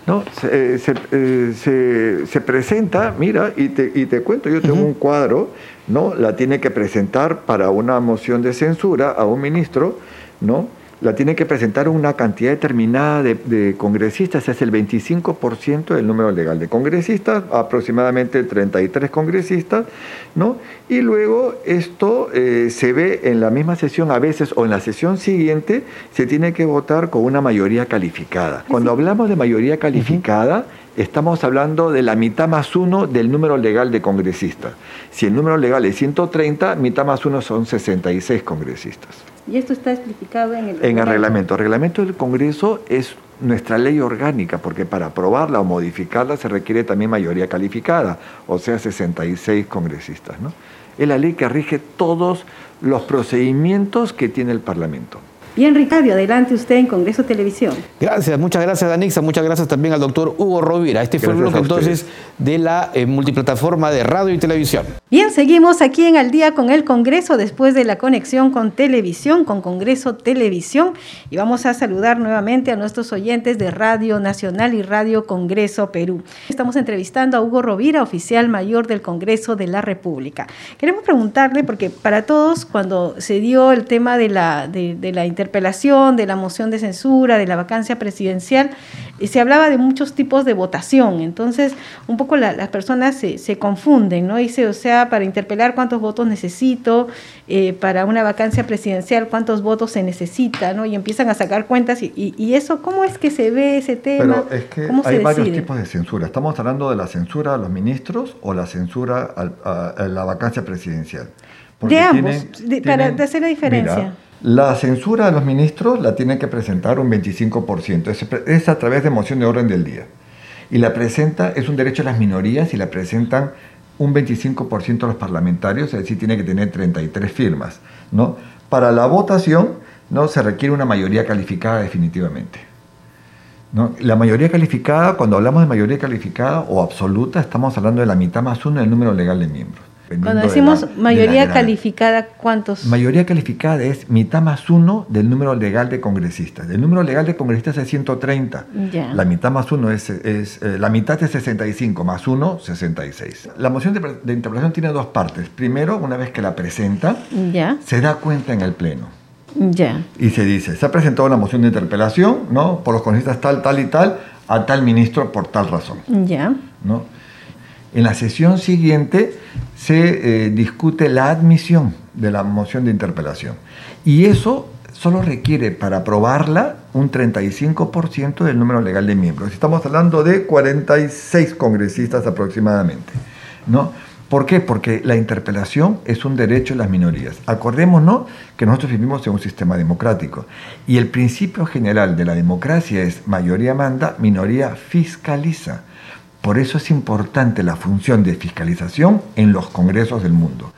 No, se, eh, eh, se, presenta, mira, y te, y te cuento, yo tengo un cuadro, ¿no? La tiene que presentar para una moción de censura a un ministro, ¿no? La tiene que presentar una cantidad determinada de, congresistas, es el 25% del número legal de congresistas, aproximadamente 33 congresistas, ¿no? Y luego esto eh, se ve en la misma sesión a veces o en la sesión siguiente se tiene que votar con una mayoría calificada. Cuando hablamos de mayoría calificada, estamos hablando de la mitad más uno del número legal de congresistas. Si el número legal es 130, mitad más uno son 66 congresistas. Y esto está explicado en el... En el reglamento. El reglamento del Congreso es nuestra ley orgánica, porque para aprobarla o modificarla se requiere también mayoría calificada, o sea, 66 congresistas. ¿no? Es la ley que rige todos los procedimientos que tiene el Parlamento. Bien, Ricardo, adelante usted en Congreso Televisión. Gracias, muchas gracias, Danixa. Muchas gracias también al doctor Hugo Rovira. Este fue el bloque entonces de la eh, multiplataforma de radio y televisión. Bien, seguimos aquí en Al Día con el Congreso después de la conexión con televisión, con Congreso Televisión. Y vamos a saludar nuevamente a nuestros oyentes de Radio Nacional y Radio Congreso Perú. Estamos entrevistando a Hugo Rovira, oficial mayor del Congreso de la República. Queremos preguntarle, porque para todos, cuando se dio el tema de la, de, de la interpretación, interpelación, de la moción de censura, de la vacancia presidencial, y se hablaba de muchos tipos de votación. Entonces, un poco las personas se, confunden, ¿no? Dice, o sea, para interpelar cuántos votos necesito, eh, para una vacancia presidencial cuántos votos se necesita, ¿no? Y empiezan a sacar cuentas. Y, eso, ¿cómo es que se ve ese tema? Pero es que hay varios tipos de censura. Estamos hablando de la censura a los ministros o la censura a, la vacancia presidencial. de ambos, para hacer la diferencia. La censura a los ministros la tienen que presentar un 25%, es, a través de moción de orden del día. Y la presenta, es un derecho a las minorías y la presentan un 25% a los parlamentarios, es decir, tiene que tener 33 firmas. ¿no? Para la votación ¿no? se requiere una mayoría calificada definitivamente. ¿no? La mayoría calificada, cuando hablamos de mayoría calificada o absoluta, estamos hablando de la mitad más uno del número legal de miembros. Cuando decimos mayoría calificada, ¿cuántos? Mayoría calificada es mitad más uno del número legal de congresistas. El número legal de congresistas es 130. La mitad más uno es, es eh, la mitad es 65, más uno, 66. La moción de, de, interpelación tiene dos partes. Primero, una vez que la presenta, se da cuenta en el Pleno. Y se dice, se ha presentado una moción de interpelación, ¿no? Por los congresistas tal, tal y tal, a tal ministro por tal razón. Ya. ¿no? En la sesión siguiente se eh, discute la admisión de la moción de interpelación. Y eso solo requiere para aprobarla un 35% del número legal de miembros. Estamos hablando de 46 congresistas aproximadamente. ¿no? ¿Por qué? Porque la interpelación es un derecho de las minorías. Acordémonos que nosotros vivimos en un sistema democrático y el principio general de la democracia es mayoría manda, minoría fiscaliza. Por eso es importante la función de fiscalización en los congresos del mundo.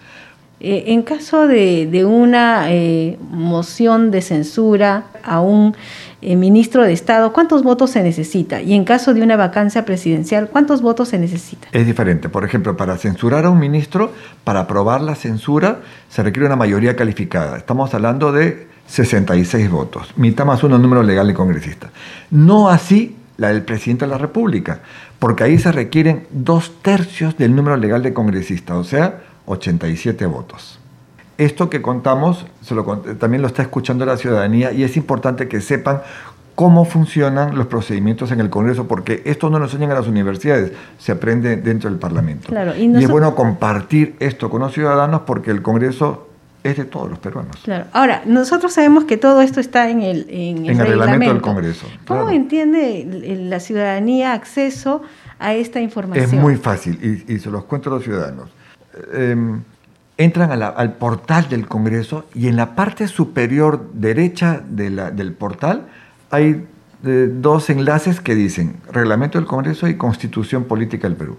Eh, en caso de, una eh, moción de censura a un eh, ministro de Estado, ¿cuántos votos se necesita? Y en caso de una vacancia presidencial, ¿cuántos votos se necesita? Es diferente. Por ejemplo, para censurar a un ministro, para aprobar la censura, se requiere una mayoría calificada. Estamos hablando de 66 votos, mitad más uno número legal de congresista. No así la del presidente de la República, porque ahí se requieren dos tercios del número legal de congresistas, o sea, 87 votos. Esto que contamos también lo está escuchando la ciudadanía y es importante que sepan cómo funcionan los procedimientos en el Congreso, porque esto no lo enseñan a las universidades, se aprende dentro del Parlamento. y, es bueno compartir esto con los ciudadanos porque el Congreso es de todos los peruanos. Claro. Ahora, nosotros sabemos que todo esto está en el, en el, reglamento. del Congreso. ¿Cómo entiende la ciudadanía acceso a esta información? Es muy fácil y, se los cuento a los ciudadanos. Em, entran al portal del Congreso y en la parte superior derecha del portal hay eh, dos enlaces que dicen Reglamento del Congreso y Constitución Política del Perú.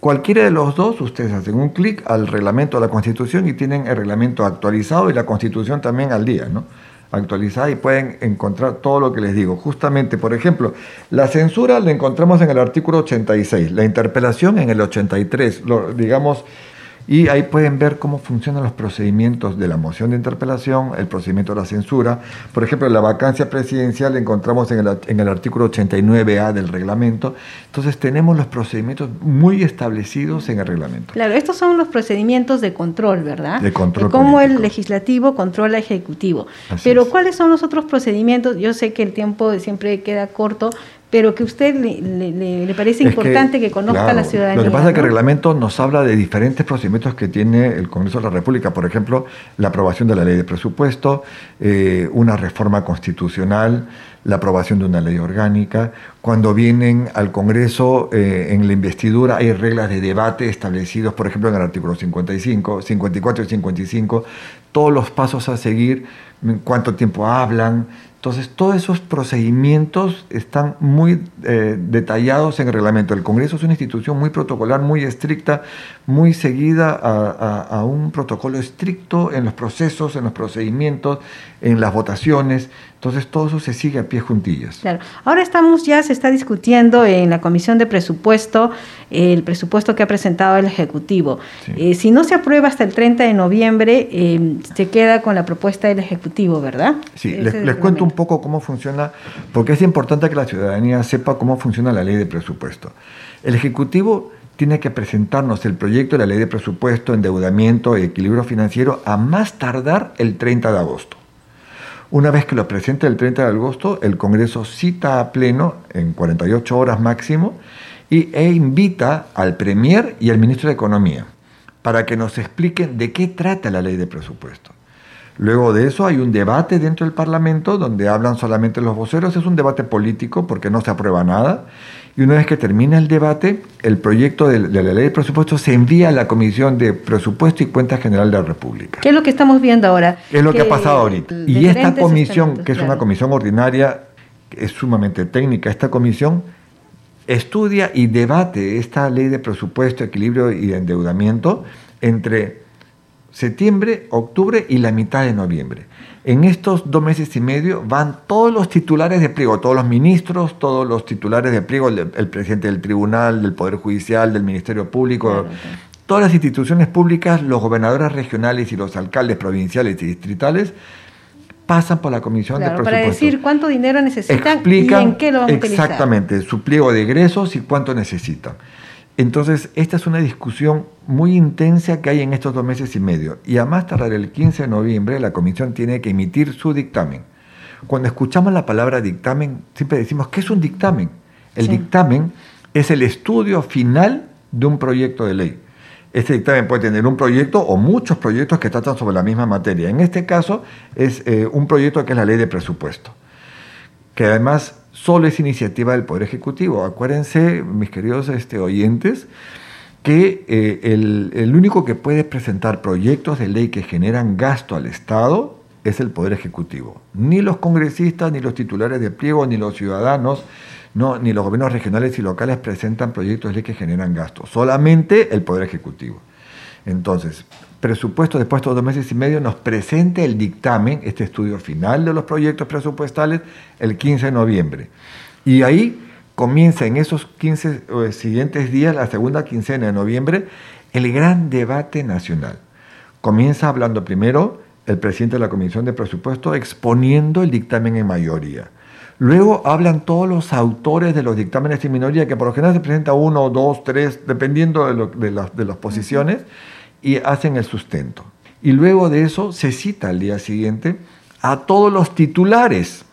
Cualquiera de los dos, ustedes hacen un clic al reglamento de la Constitución y tienen el reglamento actualizado y la Constitución también al día, ¿no? Actualizada y pueden encontrar todo lo que les digo. Justamente, por ejemplo, la censura la encontramos en el artículo 86, la interpelación en el 83, lo, digamos, y ahí pueden ver cómo funcionan los procedimientos de la moción de interpelación, el procedimiento de la censura. Por ejemplo, la vacancia presidencial la encontramos en el, en el artículo 89A del reglamento. Entonces tenemos los procedimientos muy establecidos en el reglamento. Claro, estos son los procedimientos de control, ¿verdad? De control. De cómo el legislativo controla al ejecutivo. Pero ¿cuáles son los otros procedimientos? Yo sé que el tiempo siempre queda corto, pero que usted le, parece importante que, conozca la ciudadanía. Lo que pasa es que el reglamento nos habla de diferentes procedimientos que tiene el Congreso de la República, por ejemplo, la aprobación de la ley de presupuesto, eh, una reforma constitucional, la aprobación de una ley orgánica. Cuando vienen al Congreso eh, en la investidura hay reglas de debate establecidos, por ejemplo, en el artículo 55, 54 y 55, todos los pasos a seguir, cuánto tiempo hablan, entonces, todos esos procedimientos están muy eh, detallados en el reglamento. El Congreso es una institución muy protocolar, muy estricta, muy seguida a, un protocolo estricto en los procesos, en los procedimientos, en las votaciones. Entonces, todo eso se sigue a pie juntillas. Claro. Ahora estamos ya, se está discutiendo en la Comisión de Presupuesto el presupuesto que ha presentado el Ejecutivo. Eh, si no se aprueba hasta el 30 de noviembre, eh, se queda con la propuesta del Ejecutivo, ¿verdad? Sí, les, les cuento un poco cómo funciona, porque es importante que la ciudadanía sepa cómo funciona la ley de presupuesto. El Ejecutivo tiene que presentarnos el proyecto de la ley de presupuesto, endeudamiento y equilibrio financiero a más tardar el 30 de agosto. Una vez que lo presente el 30 de agosto, el Congreso cita a pleno en 48 horas máximo y, e invita al Premier y al Ministro de Economía para que nos expliquen de qué trata la ley de presupuesto. Luego de eso hay un debate dentro del Parlamento donde hablan solamente los voceros. Es un debate político porque no se aprueba nada. Y una vez que termina el debate, el proyecto de, la ley de presupuesto se envía a la Comisión de Presupuesto y Cuenta General de la República. ¿Qué es lo que estamos viendo ahora? Es lo que, ha pasado ahorita. Y esta comisión, que es una comisión ordinaria, es sumamente técnica, esta comisión estudia y debate esta ley de presupuesto, equilibrio y endeudamiento entre septiembre, octubre y la mitad de noviembre. En estos dos meses y medio van todos los titulares de pliego, todos los ministros, todos los titulares de pliego, el, presidente del tribunal, del Poder Judicial, del Ministerio Público, todas las instituciones públicas, los gobernadores regionales y los alcaldes provinciales y distritales pasan por la Comisión de Presupuesto. Para decir cuánto dinero necesitan y en qué lo van a utilizar. Exactamente, su pliego de egresos y cuánto necesitan. Entonces, esta es una discusión muy intensa que hay en estos dos meses y medio. Y a más tardar el 15 de noviembre, la comisión tiene que emitir su dictamen. Cuando escuchamos la palabra dictamen, siempre decimos, ¿qué es un dictamen? El dictamen es el estudio final de un proyecto de ley. Este dictamen puede tener un proyecto o muchos proyectos que tratan sobre la misma materia. En este caso es eh, un proyecto que es la ley de presupuesto, que además solo es iniciativa del Poder Ejecutivo. Acuérdense, mis queridos este, oyentes, que eh, el, el único que puede presentar proyectos de ley que generan gasto al Estado es el Poder Ejecutivo. Ni los congresistas, ni los titulares de pliego, ni los ciudadanos, no, ni los gobiernos regionales y locales presentan proyectos de ley que generan gasto. Solamente el Poder Ejecutivo. Entonces, presupuesto después de dos meses y medio nos presenta el dictamen, este estudio final de los proyectos presupuestales, el 15 de noviembre. Y ahí comienza en esos 15 eh, siguientes días, la segunda quincena de noviembre, el gran debate nacional. Comienza hablando primero el presidente de la Comisión de Presupuesto exponiendo el dictamen en mayoría. Luego hablan todos los autores de los dictámenes en minoría, que por lo general se presenta uno, dos, tres, dependiendo de, las, posiciones, y hacen el sustento. Y luego de eso se cita al día siguiente a todos los titulares.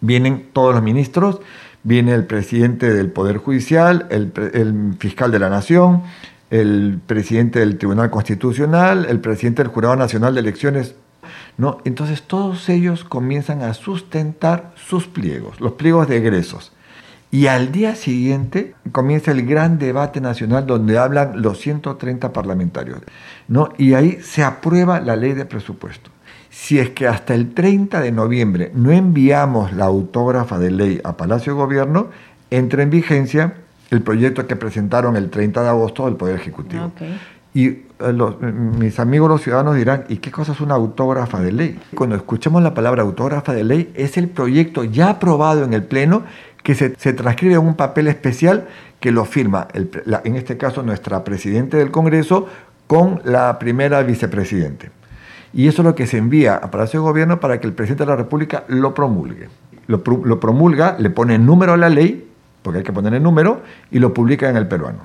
Vienen todos los ministros, viene el presidente del Poder Judicial, el, fiscal de la Nación, el presidente del Tribunal Constitucional, el presidente del Jurado Nacional de Elecciones ¿no? Entonces todos ellos comienzan a sustentar sus pliegos, los pliegos de egresos. Y al día siguiente comienza el gran debate nacional donde hablan los 130 parlamentarios. ¿no? Y ahí se aprueba la ley de presupuesto. Si es que hasta el 30 de noviembre no enviamos la autógrafa de ley a Palacio de Gobierno, entra en vigencia el proyecto que presentaron el 30 de agosto del Poder Ejecutivo. Y eh, mis amigos los ciudadanos dirán, ¿y qué cosa es una autógrafa de ley? Cuando escuchamos la palabra autógrafa de ley, es el proyecto ya aprobado en el Pleno que se, transcribe en un papel especial que lo firma, en este caso, nuestra Presidente del Congreso con la primera vicepresidente. Y eso es lo que se envía a Palacio de Gobierno para que el Presidente de la República lo promulgue. Lo, lo promulga, le pone número a la ley, porque hay que poner el número, y lo publica en el peruano.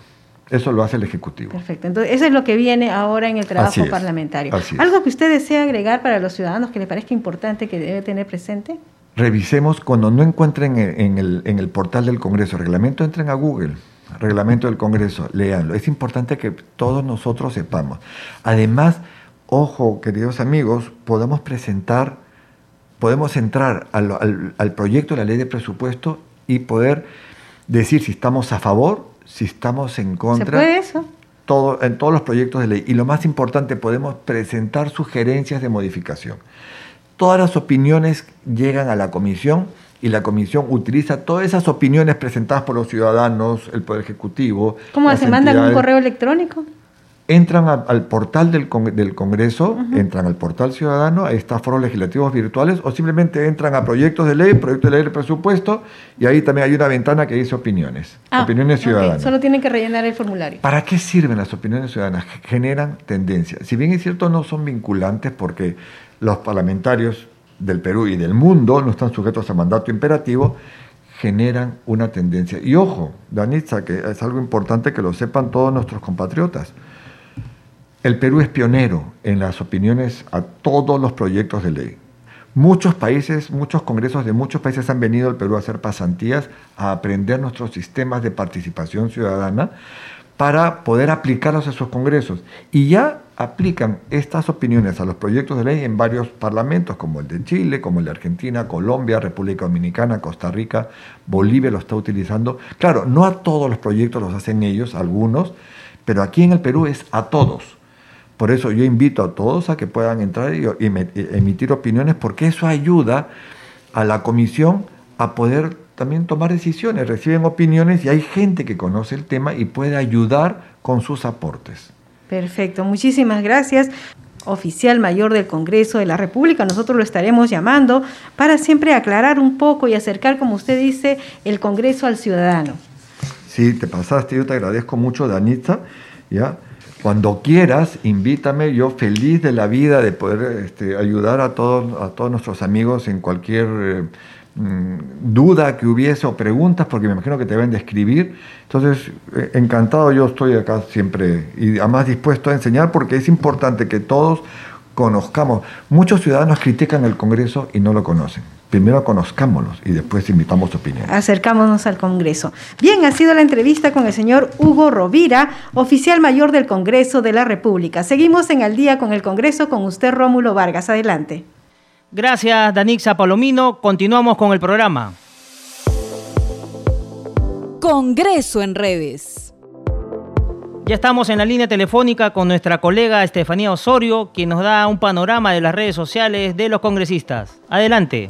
Eso lo hace el Ejecutivo. Perfecto. Entonces, eso es lo que viene ahora en el trabajo parlamentario. ¿Algo que usted desea agregar para los ciudadanos que le parezca importante que debe tener presente? Revisemos cuando no encuentren en el, en el portal del Congreso reglamento, entren a Google. Reglamento del Congreso, léanlo. Es importante que todos nosotros sepamos. Además, ojo, queridos amigos, podemos presentar, podemos entrar al, al proyecto de la ley de presupuesto y poder decir si estamos a favor si estamos en contra. ¿Se puede eso? Todo, en todos los proyectos de ley. Y lo más importante, podemos presentar sugerencias de modificación. Todas las opiniones llegan a la comisión y la comisión utiliza todas esas opiniones presentadas por los ciudadanos, el Poder Ejecutivo. ¿Cómo se mandan un correo electrónico? entran al portal del, del Congreso, entran al portal ciudadano, ahí está foros legislativos virtuales, o simplemente entran a proyectos de ley, proyectos de ley de presupuesto, y ahí también hay una ventana que dice opiniones, ah, opiniones ciudadanas. Solo tienen que rellenar el formulario. ¿Para qué sirven las opiniones ciudadanas? Generan tendencia. Si bien es cierto, no son vinculantes porque los parlamentarios del Perú y del mundo no están sujetos a mandato imperativo, generan una tendencia. Y ojo, Danitza, que es algo importante que lo sepan todos nuestros compatriotas el Perú es pionero en las opiniones a todos los proyectos de ley. Muchos países, muchos congresos de muchos países han venido al Perú a hacer pasantías, a aprender nuestros sistemas de participación ciudadana para poder aplicarlos a sus congresos. Y ya aplican estas opiniones a los proyectos de ley en varios parlamentos, como el de Chile, como el de Argentina, Colombia, República Dominicana, Costa Rica, Bolivia lo está utilizando. Claro, no a todos los proyectos los hacen ellos, algunos, pero aquí en el Perú es a todos. Por eso yo invito a todos a que puedan entrar y, emitir opiniones, porque eso ayuda a la comisión a poder también tomar decisiones. Reciben opiniones y hay gente que conoce el tema y puede ayudar con sus aportes. Perfecto, muchísimas gracias. Oficial mayor del Congreso de la República, nosotros lo estaremos llamando para siempre aclarar un poco y acercar, como usted dice, el Congreso al ciudadano. Sí, te pasaste, yo te agradezco mucho, Danita, ¿ya? Cuando quieras, invítame, yo feliz de la vida de poder este, ayudar a todos, a todos nuestros amigos en cualquier eh, duda que hubiese o preguntas, porque me imagino que te deben de escribir. Entonces, eh, encantado yo estoy acá siempre y además dispuesto a enseñar porque es importante que todos conozcamos. Muchos ciudadanos critican el Congreso y no lo conocen primero conozcámonos y después invitamos opinión. Acercámonos al Congreso. Bien, ha sido la entrevista con el señor Hugo Rovira, oficial mayor del Congreso de la República. Seguimos en Al día con el Congreso con usted, Rómulo Vargas. Adelante. Gracias, Danixa Palomino. Continuamos con el programa. Congreso en redes. Ya estamos en la línea telefónica con nuestra colega Estefanía Osorio, quien nos da un panorama de las redes sociales de los congresistas. Adelante.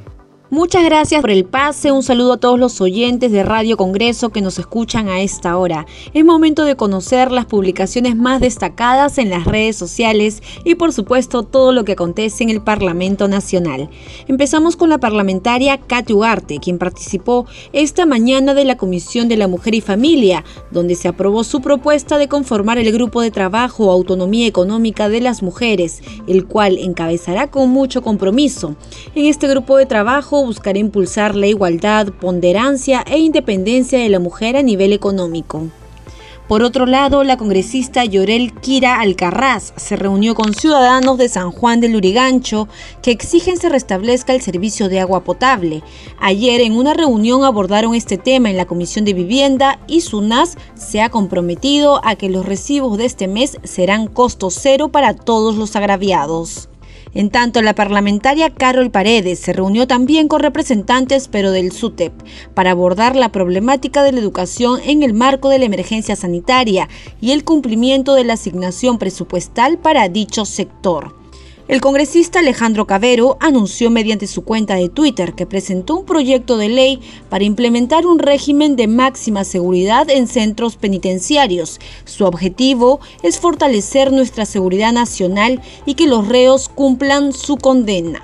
Muchas gracias por el pase, un saludo a todos los oyentes de Radio Congreso que nos escuchan a esta hora. Es momento de conocer las publicaciones más destacadas en las redes sociales y por supuesto todo lo que acontece en el Parlamento Nacional. Empezamos con la parlamentaria Katy Ugarte, quien participó esta mañana de la Comisión de la Mujer y Familia, donde se aprobó su propuesta de conformar el Grupo de Trabajo Autonomía Económica de las Mujeres, el cual encabezará con mucho compromiso. En este grupo de trabajo buscará impulsar la igualdad, ponderancia e independencia de la mujer a nivel económico. Por otro lado, la congresista Llorel Kira Alcarraz se reunió con ciudadanos de San Juan del Urigancho que exigen se restablezca el servicio de agua potable. Ayer en una reunión abordaron este tema en la Comisión de Vivienda y SUNAS se ha comprometido a que los recibos de este mes serán costo cero para todos los agraviados. En tanto, la parlamentaria Carol Paredes se reunió también con representantes pero del SUTEP para abordar la problemática de la educación en el marco de la emergencia sanitaria y el cumplimiento de la asignación presupuestal para dicho sector. El congresista Alejandro Cabero anunció mediante su cuenta de Twitter que presentó un proyecto de ley para implementar un régimen de máxima seguridad en centros penitenciarios. Su objetivo es fortalecer nuestra seguridad nacional y que los reos cumplan su condena.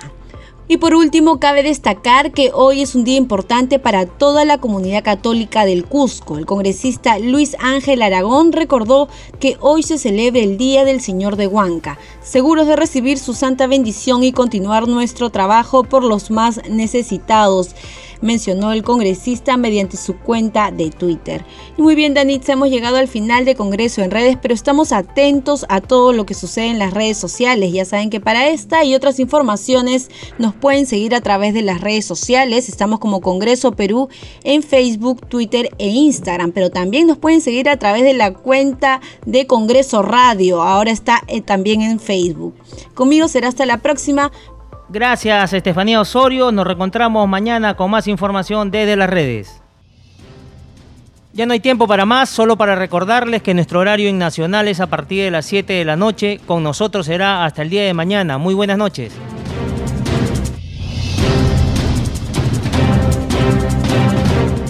Y por último, cabe destacar que hoy es un día importante para toda la comunidad católica del Cusco. El congresista Luis Ángel Aragón recordó que hoy se celebra el Día del Señor de Huanca, seguros de recibir su santa bendición y continuar nuestro trabajo por los más necesitados mencionó el congresista mediante su cuenta de Twitter. Muy bien, Danitza, hemos llegado al final de Congreso en redes, pero estamos atentos a todo lo que sucede en las redes sociales. Ya saben que para esta y otras informaciones nos pueden seguir a través de las redes sociales. Estamos como Congreso Perú en Facebook, Twitter e Instagram, pero también nos pueden seguir a través de la cuenta de Congreso Radio. Ahora está eh, también en Facebook. Conmigo será hasta la próxima. Gracias, Estefanía Osorio. Nos reencontramos mañana con más información desde las redes. Ya no hay tiempo para más, solo para recordarles que nuestro horario en Nacional es a partir de las 7 de la noche. Con nosotros será hasta el día de mañana. Muy buenas noches.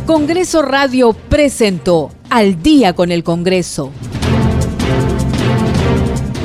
Congreso Radio presentó Al día con el Congreso.